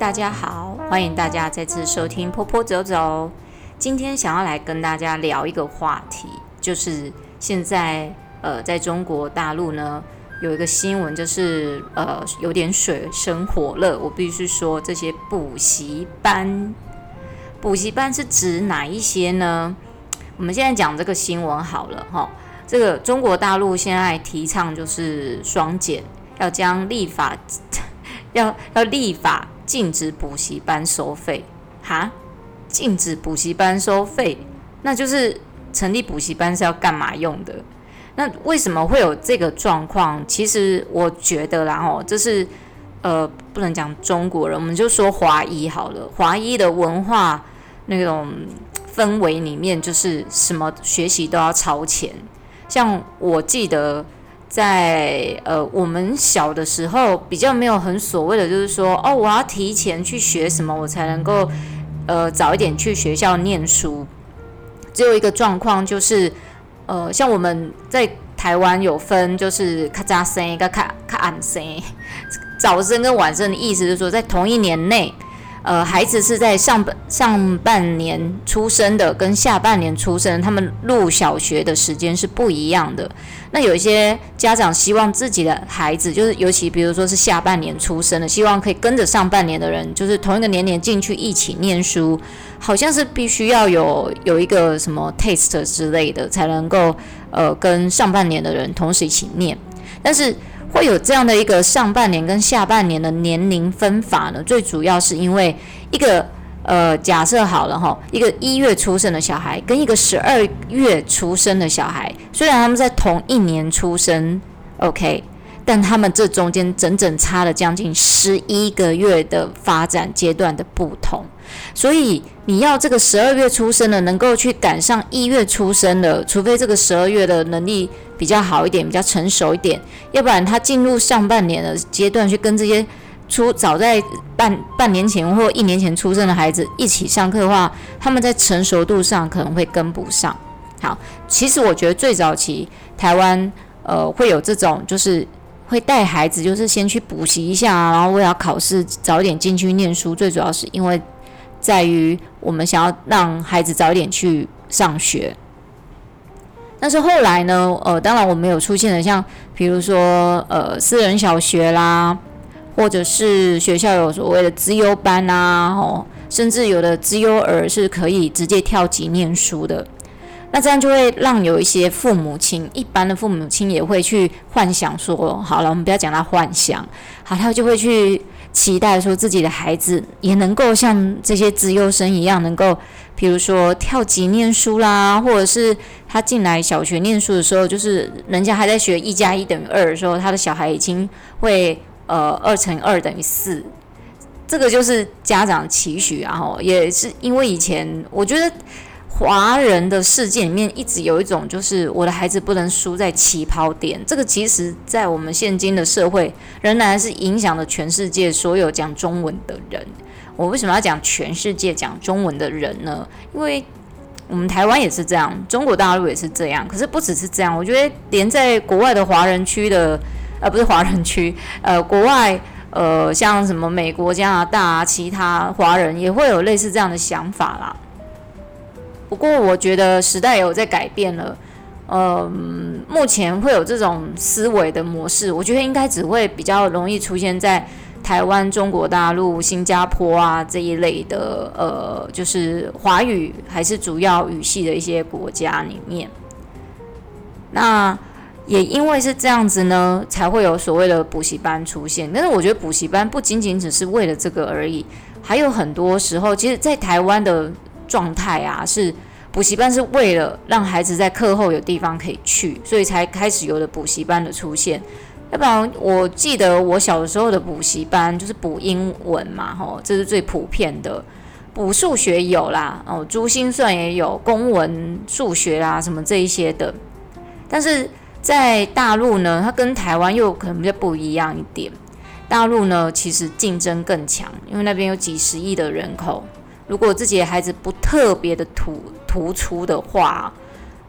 大家好，欢迎大家再次收听坡坡走走。今天想要来跟大家聊一个话题，就是现在呃，在中国大陆呢，有一个新闻，就是呃，有点水深火热。我必须说，这些补习班，补习班是指哪一些呢？我们现在讲这个新闻好了哈。这个中国大陆现在提倡就是双减，要将立法 要要立法禁止补习班收费哈，禁止补习班收费，那就是成立补习班是要干嘛用的？那为什么会有这个状况？其实我觉得啦，哦，这是呃，不能讲中国人，我们就说华裔好了，华裔的文化那种氛围里面，就是什么学习都要超前。像我记得在呃我们小的时候比较没有很所谓的，就是说哦，我要提前去学什么，我才能够呃早一点去学校念书。只有一个状况就是呃像我们在台湾有分，就是卡早生跟卡卡晚生，早生跟晚生的意思就是说在同一年内。呃，孩子是在上半上半年出生的，跟下半年出生，他们入小学的时间是不一样的。那有一些家长希望自己的孩子，就是尤其比如说是下半年出生的，希望可以跟着上半年的人，就是同一个年龄进去一起念书，好像是必须要有有一个什么 test 之类的，才能够呃跟上半年的人同时一起念，但是。会有这样的一个上半年跟下半年的年龄分法呢？最主要是因为一个呃，假设好了哈，一个一月出生的小孩跟一个十二月出生的小孩，虽然他们在同一年出生，OK，但他们这中间整整差了将近十一个月的发展阶段的不同。所以你要这个十二月出生的能够去赶上一月出生的，除非这个十二月的能力比较好一点，比较成熟一点，要不然他进入上半年的阶段去跟这些出早在半半年前或一年前出生的孩子一起上课的话，他们在成熟度上可能会跟不上。好，其实我觉得最早期台湾呃会有这种，就是会带孩子，就是先去补习一下，然后为了考试早点进去念书，最主要是因为。在于我们想要让孩子早一点去上学，但是后来呢，呃，当然我们有出现了像，比如说呃私人小学啦，或者是学校有所谓的资优班啊，哦，甚至有的资优儿是可以直接跳级念书的，那这样就会让有一些父母亲，一般的父母亲也会去幻想说，好了，我们不要讲他幻想，好，他就会去。期待说自己的孩子也能够像这些资优生一样，能够，比如说跳级念书啦，或者是他进来小学念书的时候，就是人家还在学一加一等于二的时候，他的小孩已经会呃二乘二等于四，这个就是家长期许，然后也是因为以前我觉得。华人的世界里面一直有一种，就是我的孩子不能输在起跑点。这个其实，在我们现今的社会，仍然是影响了全世界所有讲中文的人。我为什么要讲全世界讲中文的人呢？因为我们台湾也是这样，中国大陆也是这样。可是不只是这样，我觉得连在国外的华人区的，呃，不是华人区，呃，国外，呃，像什么美国、加拿大啊，其他华人也会有类似这样的想法啦。不过我觉得时代有在改变了，嗯，目前会有这种思维的模式，我觉得应该只会比较容易出现在台湾、中国大陆、新加坡啊这一类的，呃，就是华语还是主要语系的一些国家里面。那也因为是这样子呢，才会有所谓的补习班出现。但是我觉得补习班不仅仅只是为了这个而已，还有很多时候，其实，在台湾的。状态啊，是补习班是为了让孩子在课后有地方可以去，所以才开始有了补习班的出现。要不然，我记得我小时候的补习班就是补英文嘛，吼，这是最普遍的。补数学有啦，哦，珠心算也有，公文、数学啊什么这一些的。但是在大陆呢，它跟台湾又可能就不一样一点。大陆呢，其实竞争更强，因为那边有几十亿的人口。如果自己的孩子不特别的突突出的话，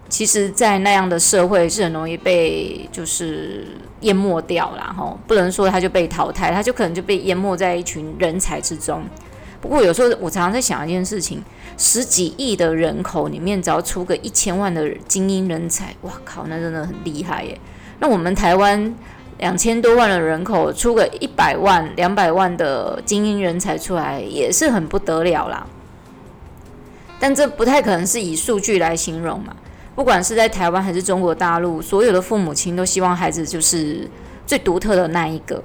其实，在那样的社会是很容易被就是淹没掉了哈，不能说他就被淘汰，他就可能就被淹没在一群人才之中。不过有时候我常常在想一件事情：十几亿的人口里面，只要出个一千万的精英人才，哇靠，那真的很厉害耶！那我们台湾两千多万的人口，出个一百万、两百万的精英人才出来，也是很不得了啦。但这不太可能是以数据来形容嘛。不管是在台湾还是中国大陆，所有的父母亲都希望孩子就是最独特的那一个。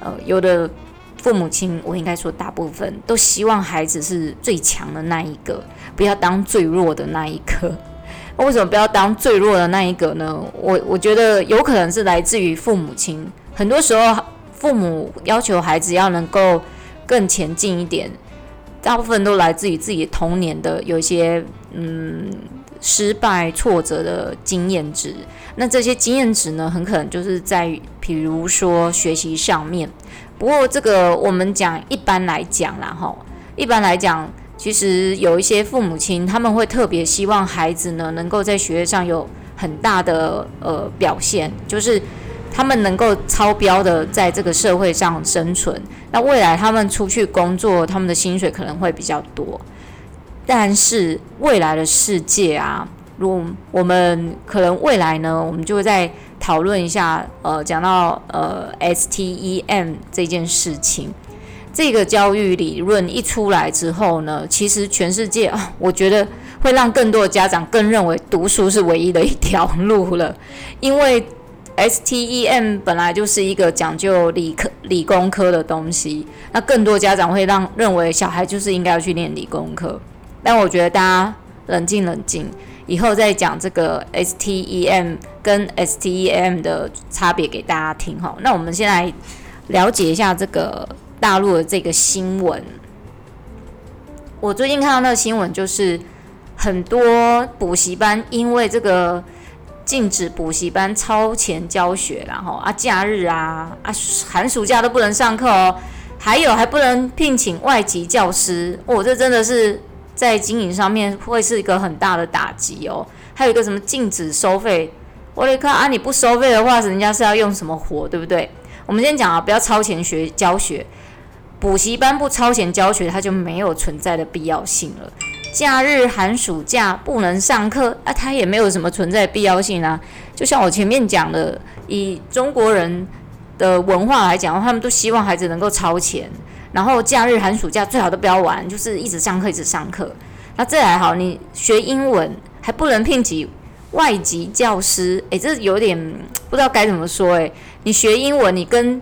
呃，有的父母亲，我应该说大部分都希望孩子是最强的那一个，不要当最弱的那一个。为什么不要当最弱的那一个呢？我我觉得有可能是来自于父母亲。很多时候，父母要求孩子要能够更前进一点，大部分都来自于自己童年的有一些嗯。失败挫折的经验值，那这些经验值呢，很可能就是在，比如说学习上面。不过这个我们讲一般来讲啦，哈，一般来讲，其实有一些父母亲他们会特别希望孩子呢，能够在学业上有很大的呃表现，就是他们能够超标的在这个社会上生存。那未来他们出去工作，他们的薪水可能会比较多。但是未来的世界啊，如果我们可能未来呢，我们就会在讨论一下。呃，讲到呃 STEM 这件事情，这个教育理论一出来之后呢，其实全世界啊，我觉得会让更多的家长更认为读书是唯一的一条路了。因为 STEM 本来就是一个讲究理科、理工科的东西，那更多家长会让认为小孩就是应该要去念理工科。但我觉得大家冷静冷静，以后再讲这个 STEM 跟 STEM 的差别给大家听哈。那我们先来了解一下这个大陆的这个新闻。我最近看到那个新闻，就是很多补习班因为这个禁止补习班超前教学，然后啊假日啊啊寒暑假都不能上课哦，还有还不能聘请外籍教师，哦，这真的是。在经营上面会是一个很大的打击哦，还有一个什么禁止收费，我来看啊，你不收费的话，人家是要用什么活，对不对？我们先讲啊，不要超前学教学，补习班不超前教学，它就没有存在的必要性了。假日寒暑假不能上课啊，它也没有什么存在必要性啊。就像我前面讲的，以中国人的文化来讲，他们都希望孩子能够超前。然后假日寒暑假最好都不要玩，就是一直上课一直上课。那这还好，你学英文还不能聘请外籍教师，诶，这有点不知道该怎么说诶，你学英文，你跟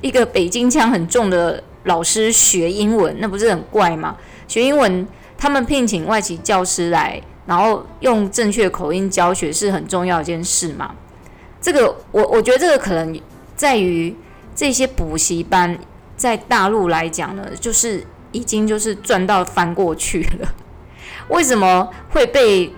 一个北京腔很重的老师学英文，那不是很怪吗？学英文，他们聘请外籍教师来，然后用正确口音教学是很重要一件事嘛。这个我我觉得这个可能在于这些补习班。在大陆来讲呢，就是已经就是赚到翻过去了。为什么会被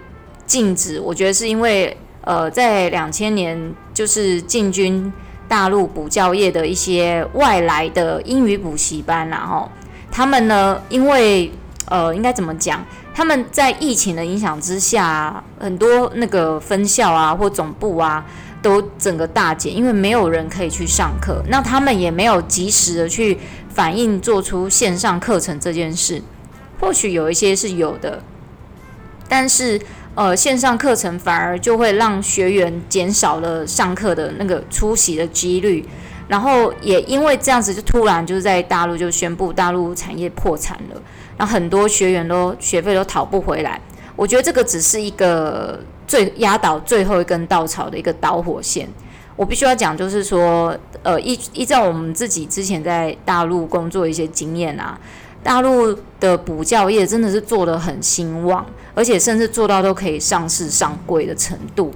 禁止？我觉得是因为呃，在两千年就是进军大陆补教业的一些外来的英语补习班，然后他们呢，因为呃，应该怎么讲？他们在疫情的影响之下，很多那个分校啊或总部啊。都整个大减，因为没有人可以去上课，那他们也没有及时的去反映，做出线上课程这件事。或许有一些是有的，但是呃，线上课程反而就会让学员减少了上课的那个出席的几率，然后也因为这样子，就突然就是在大陆就宣布大陆产业破产了，然后很多学员都学费都讨不回来。我觉得这个只是一个。最压倒最后一根稻草的一个导火线，我必须要讲，就是说，呃，依依照我们自己之前在大陆工作一些经验啊，大陆的补教业真的是做得很兴旺，而且甚至做到都可以上市上柜的程度。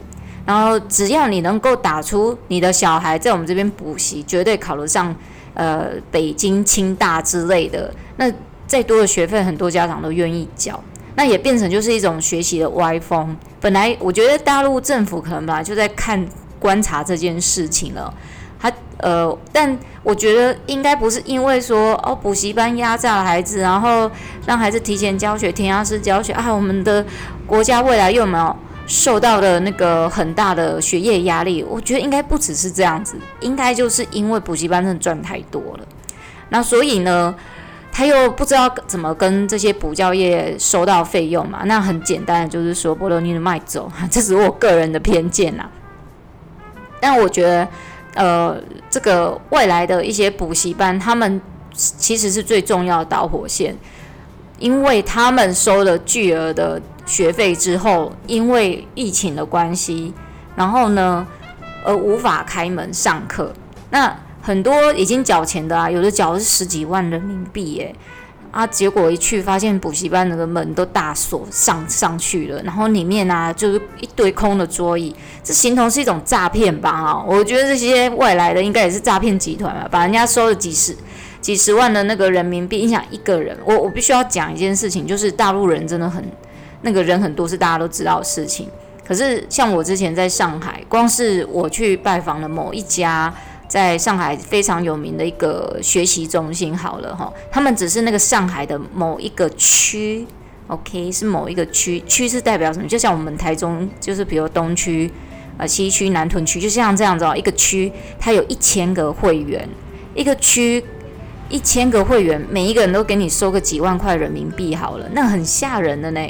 然后只要你能够打出你的小孩在我们这边补习，绝对考得上呃北京清大之类的，那再多的学费，很多家长都愿意缴。那也变成就是一种学习的歪风。本来我觉得大陆政府可能本来就在看观察这件事情了，他呃，但我觉得应该不是因为说哦补习班压榨了孩子，然后让孩子提前教学、填鸭式教学啊，我们的国家未来又没有受到了那个很大的学业压力。我觉得应该不只是这样子，应该就是因为补习班真的赚太多了。那所以呢，他又不知道怎么跟这些补教业收到费用嘛？那很简单的就是说，波罗尼的卖走，这是我个人的偏见呐。但我觉得，呃，这个外来的一些补习班，他们其实是最重要的导火线，因为他们收了巨额的学费之后，因为疫情的关系，然后呢，呃，无法开门上课，那。很多已经缴钱的啊，有的缴是十几万人民币耶，啊，结果一去发现补习班那个门都大锁上上去了，然后里面啊就是一堆空的桌椅，这形同是一种诈骗吧？啊，我觉得这些外来的应该也是诈骗集团吧，把人家收了几十几十万的那个人民币，你想一个人，我我必须要讲一件事情，就是大陆人真的很那个人很多，是大家都知道的事情。可是像我之前在上海，光是我去拜访了某一家。在上海非常有名的一个学习中心，好了哈，他们只是那个上海的某一个区，OK，是某一个区，区是代表什么？就像我们台中，就是比如东区、呃西区、南屯区，就像这样子哦，一个区它有一千个会员，一个区一千个会员，每一个人都给你收个几万块人民币，好了，那很吓人的呢。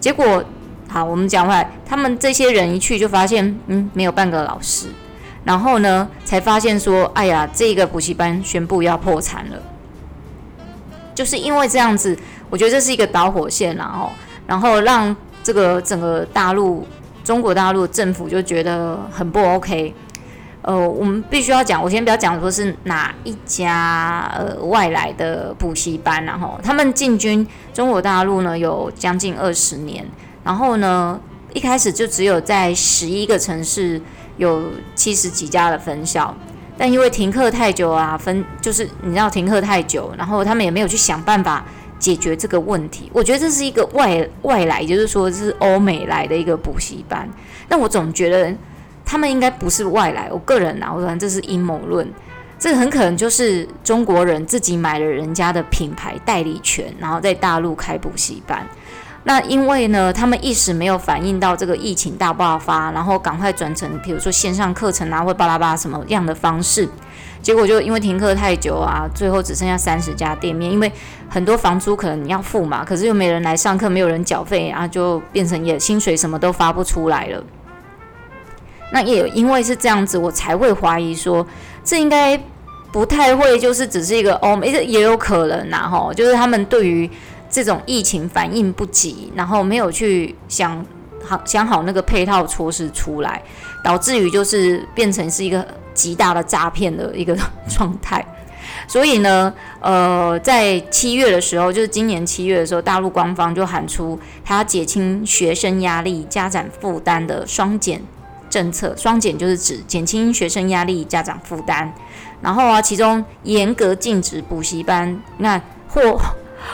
结果好，我们讲回来，他们这些人一去就发现，嗯，没有半个老师。然后呢，才发现说，哎呀，这个补习班宣布要破产了，就是因为这样子，我觉得这是一个导火线，然后，然后让这个整个大陆中国大陆政府就觉得很不 OK。呃，我们必须要讲，我先不要讲说是哪一家呃外来的补习班，然后他们进军中国大陆呢有将近二十年，然后呢一开始就只有在十一个城市。有七十几家的分校，但因为停课太久啊，分就是你知道停课太久，然后他们也没有去想办法解决这个问题。我觉得这是一个外外来，就是说是欧美来的一个补习班，但我总觉得他们应该不是外来。我个人啊，我说这是阴谋论，这很可能就是中国人自己买了人家的品牌代理权，然后在大陆开补习班。那因为呢，他们一时没有反应到这个疫情大爆发，然后赶快转成，比如说线上课程啊，或巴拉巴拉什么样的方式，结果就因为停课太久啊，最后只剩下三十家店面，因为很多房租可能你要付嘛，可是又没人来上课，没有人缴费，然后就变成也薪水什么都发不出来了。那也因为是这样子，我才会怀疑说，这应该不太会，就是只是一个欧美，也有可能呐，吼，就是他们对于。这种疫情反应不及，然后没有去想好想好那个配套措施出来，导致于就是变成是一个极大的诈骗的一个 状态。所以呢，呃，在七月的时候，就是今年七月的时候，大陆官方就喊出他要减轻学生压力、家长负担的双减政策。双减就是指减轻学生压力、家长负担，然后啊，其中严格禁止补习班，那或。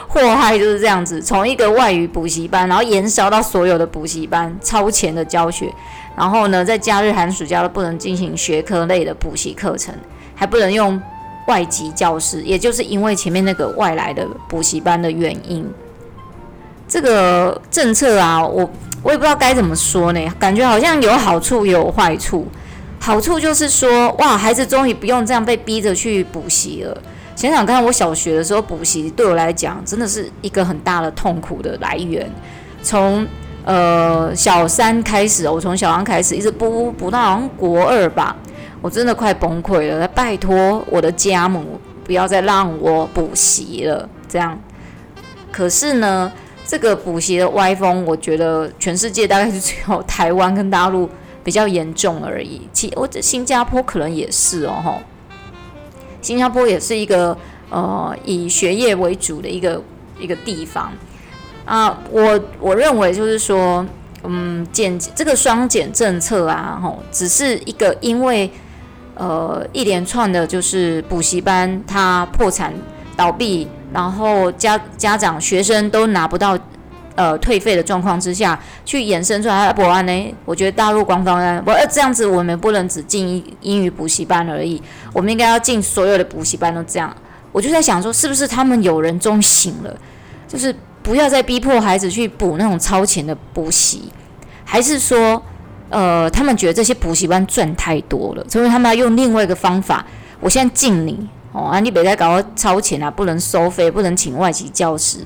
祸害就是这样子，从一个外语补习班，然后延烧到所有的补习班，超前的教学，然后呢，在假日寒暑假都不能进行学科类的补习课程，还不能用外籍教师，也就是因为前面那个外来的补习班的原因。这个政策啊，我我也不知道该怎么说呢，感觉好像有好处也有坏处。好处就是说，哇，孩子终于不用这样被逼着去补习了。想想看，我小学的时候补习对我来讲真的是一个很大的痛苦的来源。从呃小三开始，我从小三开始一直补补到好像国二吧，我真的快崩溃了。拜托我的家母不要再让我补习了，这样。可是呢，这个补习的歪风，我觉得全世界大概是只有台湾跟大陆比较严重而已。其我这新加坡可能也是哦，吼。新加坡也是一个呃以学业为主的一个一个地方啊，我我认为就是说，嗯，减这个双减政策啊，吼，只是一个因为呃一连串的就是补习班它破产倒闭，然后家家长学生都拿不到。呃，退费的状况之下去衍生出来的不安呢？我觉得大陆官方呢，不这样子，我们不能只进英语补习班而已，我们应该要进所有的补习班都这样。我就在想说，是不是他们有人终醒了，就是不要再逼迫孩子去补那种超前的补习，还是说，呃，他们觉得这些补习班赚太多了，所以他们要用另外一个方法。我现在禁你哦，啊，你别再搞超前啊，不能收费，不能请外籍教师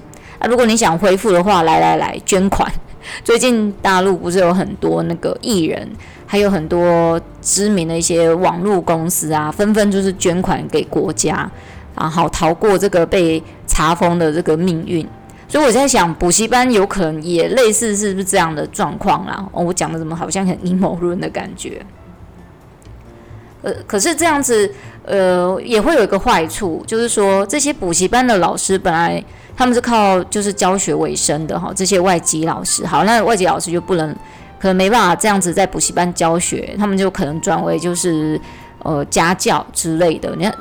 如果你想恢复的话，来来来，捐款。最近大陆不是有很多那个艺人，还有很多知名的一些网络公司啊，纷纷就是捐款给国家，然后逃过这个被查封的这个命运。所以我在想，补习班有可能也类似，是不是这样的状况啦？哦，我讲的怎么好像很阴谋论的感觉？呃，可是这样子，呃，也会有一个坏处，就是说这些补习班的老师本来他们是靠就是教学为生的哈，这些外籍老师，好，那外籍老师就不能，可能没办法这样子在补习班教学，他们就可能转为就是呃家教之类的。你看，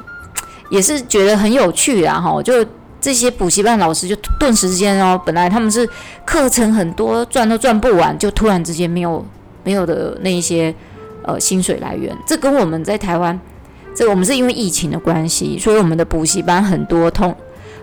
也是觉得很有趣啊，哈，就。这些补习班老师就顿时之间哦，本来他们是课程很多，赚都赚不完，就突然之间没有没有的那一些呃薪水来源。这跟我们在台湾，这我们是因为疫情的关系，所以我们的补习班很多通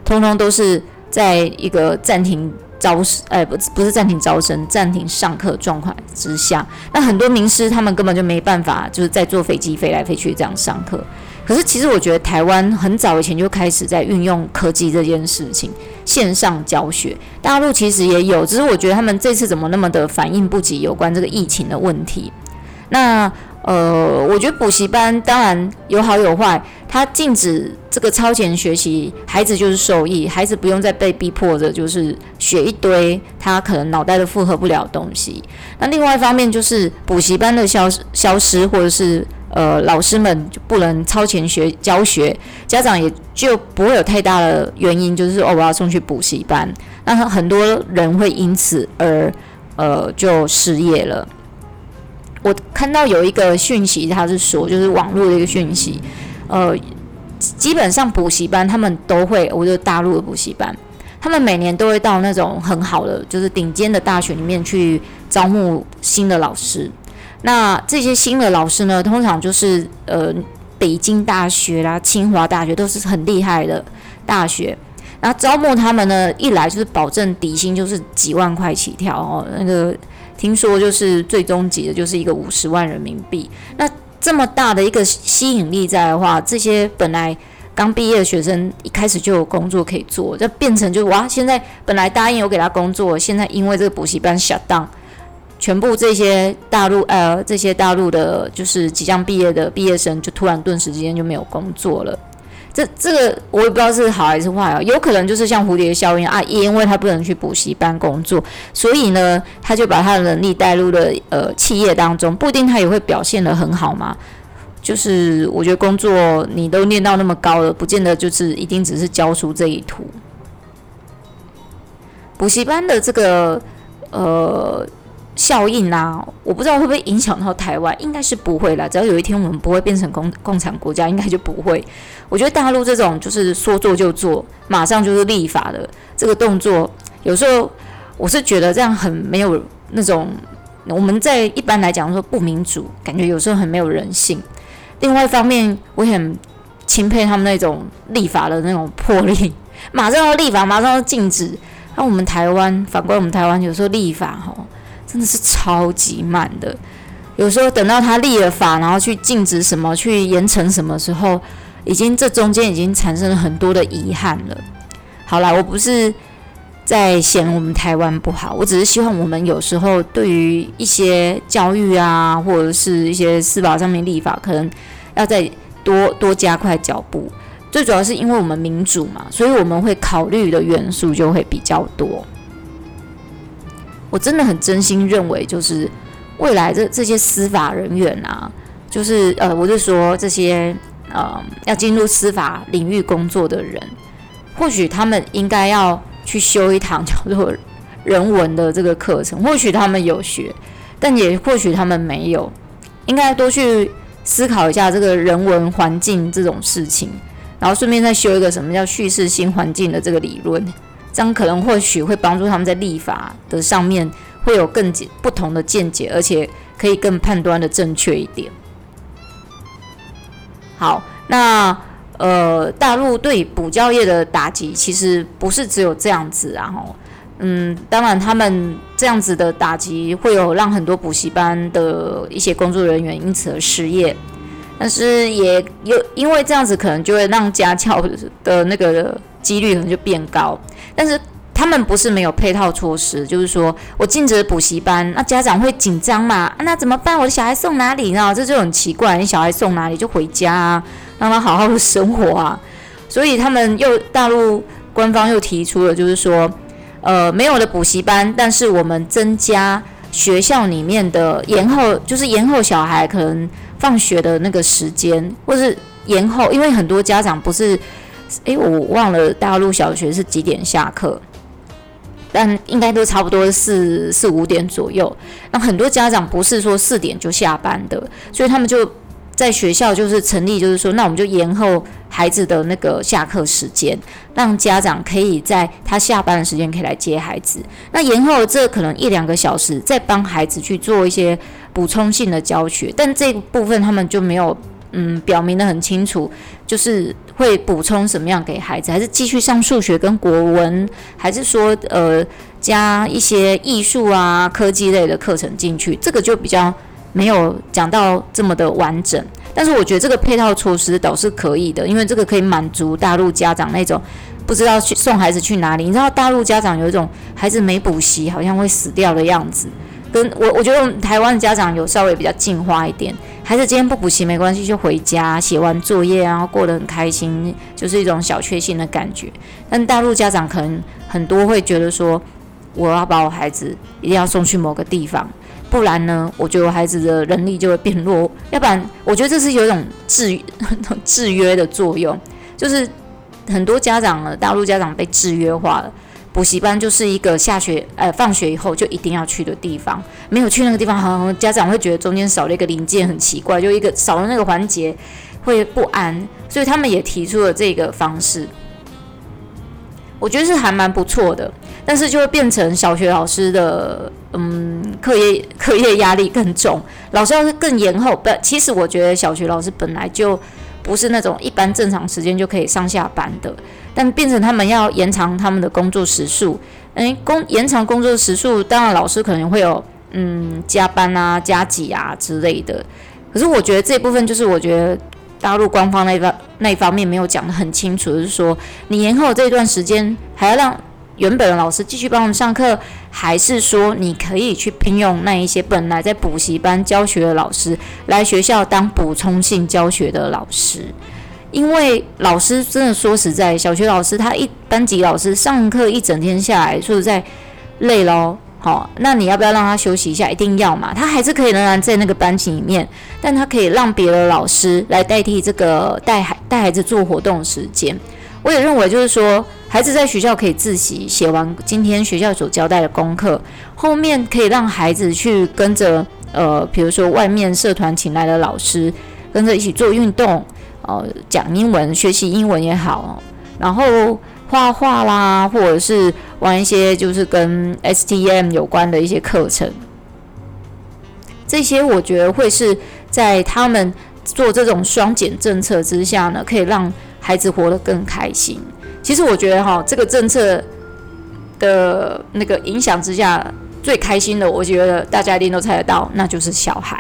通通都是在一个暂停招生，哎，不不是暂停招生，暂停上课状况之下。那很多名师他们根本就没办法，就是在坐飞机飞来飞去这样上课。可是，其实我觉得台湾很早以前就开始在运用科技这件事情，线上教学。大陆其实也有，只是我觉得他们这次怎么那么的反应不及有关这个疫情的问题。那呃，我觉得补习班当然有好有坏，它禁止这个超前学习，孩子就是受益，孩子不用再被逼迫着就是学一堆他可能脑袋都负荷不了东西。那另外一方面就是补习班的消消失，或者是。呃，老师们就不能超前学教学，家长也就不会有太大的原因，就是哦，我要送去补习班，那很多人会因此而呃就失业了。我看到有一个讯息，他是说，就是网络的一个讯息，呃，基本上补习班他们都会，我就大陆的补习班，他们每年都会到那种很好的，就是顶尖的大学里面去招募新的老师。那这些新的老师呢，通常就是呃，北京大学啦、清华大学都是很厉害的大学。那招募他们呢，一来就是保证底薪就是几万块起跳哦。那个听说就是最终级的，就是一个五十万人民币。那这么大的一个吸引力在的话，这些本来刚毕业的学生一开始就有工作可以做，就变成就哇，现在本来答应有给他工作，现在因为这个补习班 shut down。全部这些大陆呃，这些大陆的，就是即将毕业的毕业生，就突然顿时之间就没有工作了。这这个我也不知道是好还是坏啊，有可能就是像蝴蝶效应啊，因为他不能去补习班工作，所以呢，他就把他的能力带入了呃企业当中，不一定他也会表现得很好嘛。就是我觉得工作你都念到那么高了，不见得就是一定只是教书这一途。补习班的这个呃。效应啊，我不知道会不会影响到台湾，应该是不会啦。只要有一天我们不会变成共共产国家，应该就不会。我觉得大陆这种就是说做就做，马上就是立法的这个动作，有时候我是觉得这样很没有那种我们在一般来讲说不民主，感觉有时候很没有人性。另外一方面，我很钦佩他们那种立法的那种魄力，马上要立法，马上要禁止。那我们台湾，反观我们台湾，有时候立法吼。真的是超级慢的，有时候等到他立了法，然后去禁止什么，去严惩什么时候，已经这中间已经产生了很多的遗憾了。好啦，我不是在嫌我们台湾不好，我只是希望我们有时候对于一些教育啊，或者是一些司法上面立法，可能要再多多加快脚步。最主要是因为我们民主嘛，所以我们会考虑的元素就会比较多。我真的很真心认为，就是未来这这些司法人员啊，就是呃，我就说这些呃要进入司法领域工作的人，或许他们应该要去修一堂叫做人文的这个课程。或许他们有学，但也或许他们没有，应该多去思考一下这个人文环境这种事情，然后顺便再修一个什么叫叙事性环境的这个理论。这样可能或许会帮助他们在立法的上面会有更不同的见解，而且可以更判断的正确一点。好，那呃，大陆对补教业的打击其实不是只有这样子啊，吼，嗯，当然他们这样子的打击会有让很多补习班的一些工作人员因此而失业，但是也有因为这样子可能就会让家教的那个几率可能就变高，但是。他们不是没有配套措施，就是说我禁止补习班，那家长会紧张嘛？那怎么办？我的小孩送哪里呢？这就很奇怪，你小孩送哪里就回家啊，让他好好的生活啊。所以他们又大陆官方又提出了，就是说，呃，没有了补习班，但是我们增加学校里面的延后，就是延后小孩可能放学的那个时间，或是延后，因为很多家长不是，诶，我忘了大陆小学是几点下课。但应该都差不多四四五点左右。那很多家长不是说四点就下班的，所以他们就在学校就是成立，就是说，那我们就延后孩子的那个下课时间，让家长可以在他下班的时间可以来接孩子。那延后这可能一两个小时，再帮孩子去做一些补充性的教学，但这部分他们就没有。嗯，表明得很清楚，就是会补充什么样给孩子，还是继续上数学跟国文，还是说呃加一些艺术啊、科技类的课程进去？这个就比较没有讲到这么的完整。但是我觉得这个配套措施倒是可以的，因为这个可以满足大陆家长那种不知道去送孩子去哪里。你知道大陆家长有一种孩子没补习好像会死掉的样子，跟我我觉得我们台湾的家长有稍微比较进化一点。孩子今天不补习没关系，就回家写完作业，然后过得很开心，就是一种小确幸的感觉。但大陆家长可能很多会觉得说，我要把我孩子一定要送去某个地方，不然呢，我觉得我孩子的能力就会变弱。要不然，我觉得这是有一种制 制约的作用，就是很多家长呢，大陆家长被制约化了。补习班就是一个下学呃放学以后就一定要去的地方，没有去那个地方，好像家长会觉得中间少了一个零件，很奇怪，就一个少了那个环节会不安，所以他们也提出了这个方式，我觉得是还蛮不错的，但是就会变成小学老师的嗯课业课业压力更重，老师要是更延后，不，其实我觉得小学老师本来就不是那种一般正常时间就可以上下班的。但变成他们要延长他们的工作时数，诶，工延长工作时数，当然老师可能会有嗯加班啊、加急啊之类的。可是我觉得这部分就是我觉得大陆官方那方那一方面没有讲得很清楚，就是说你延后这一段时间还要让原本的老师继续帮我们上课，还是说你可以去聘用那一些本来在补习班教学的老师来学校当补充性教学的老师？因为老师真的说实在，小学老师他一班级老师上课一整天下来，说实在累咯。好，那你要不要让他休息一下？一定要嘛。他还是可以仍然在那个班级里面，但他可以让别的老师来代替这个带孩带孩子做活动的时间。我也认为，就是说，孩子在学校可以自习，写完今天学校所交代的功课，后面可以让孩子去跟着呃，比如说外面社团请来的老师，跟着一起做运动。哦，讲英文，学习英文也好，然后画画啦，或者是玩一些就是跟 STM 有关的一些课程，这些我觉得会是在他们做这种双减政策之下呢，可以让孩子活得更开心。其实我觉得哈，这个政策的那个影响之下，最开心的，我觉得大家一定都猜得到，那就是小孩。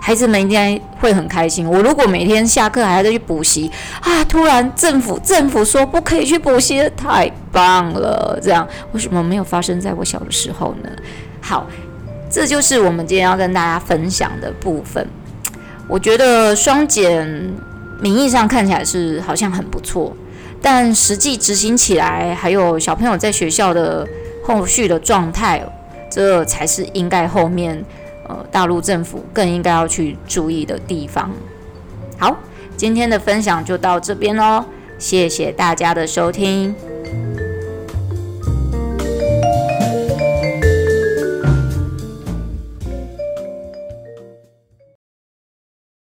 孩子们应该会很开心。我如果每天下课还要再去补习啊，突然政府政府说不可以去补习，太棒了！这样为什么没有发生在我小的时候呢？好，这就是我们今天要跟大家分享的部分。我觉得双减名义上看起来是好像很不错，但实际执行起来，还有小朋友在学校的后续的状态，这才是应该后面。呃，大陆政府更应该要去注意的地方。好，今天的分享就到这边喽，谢谢大家的收听。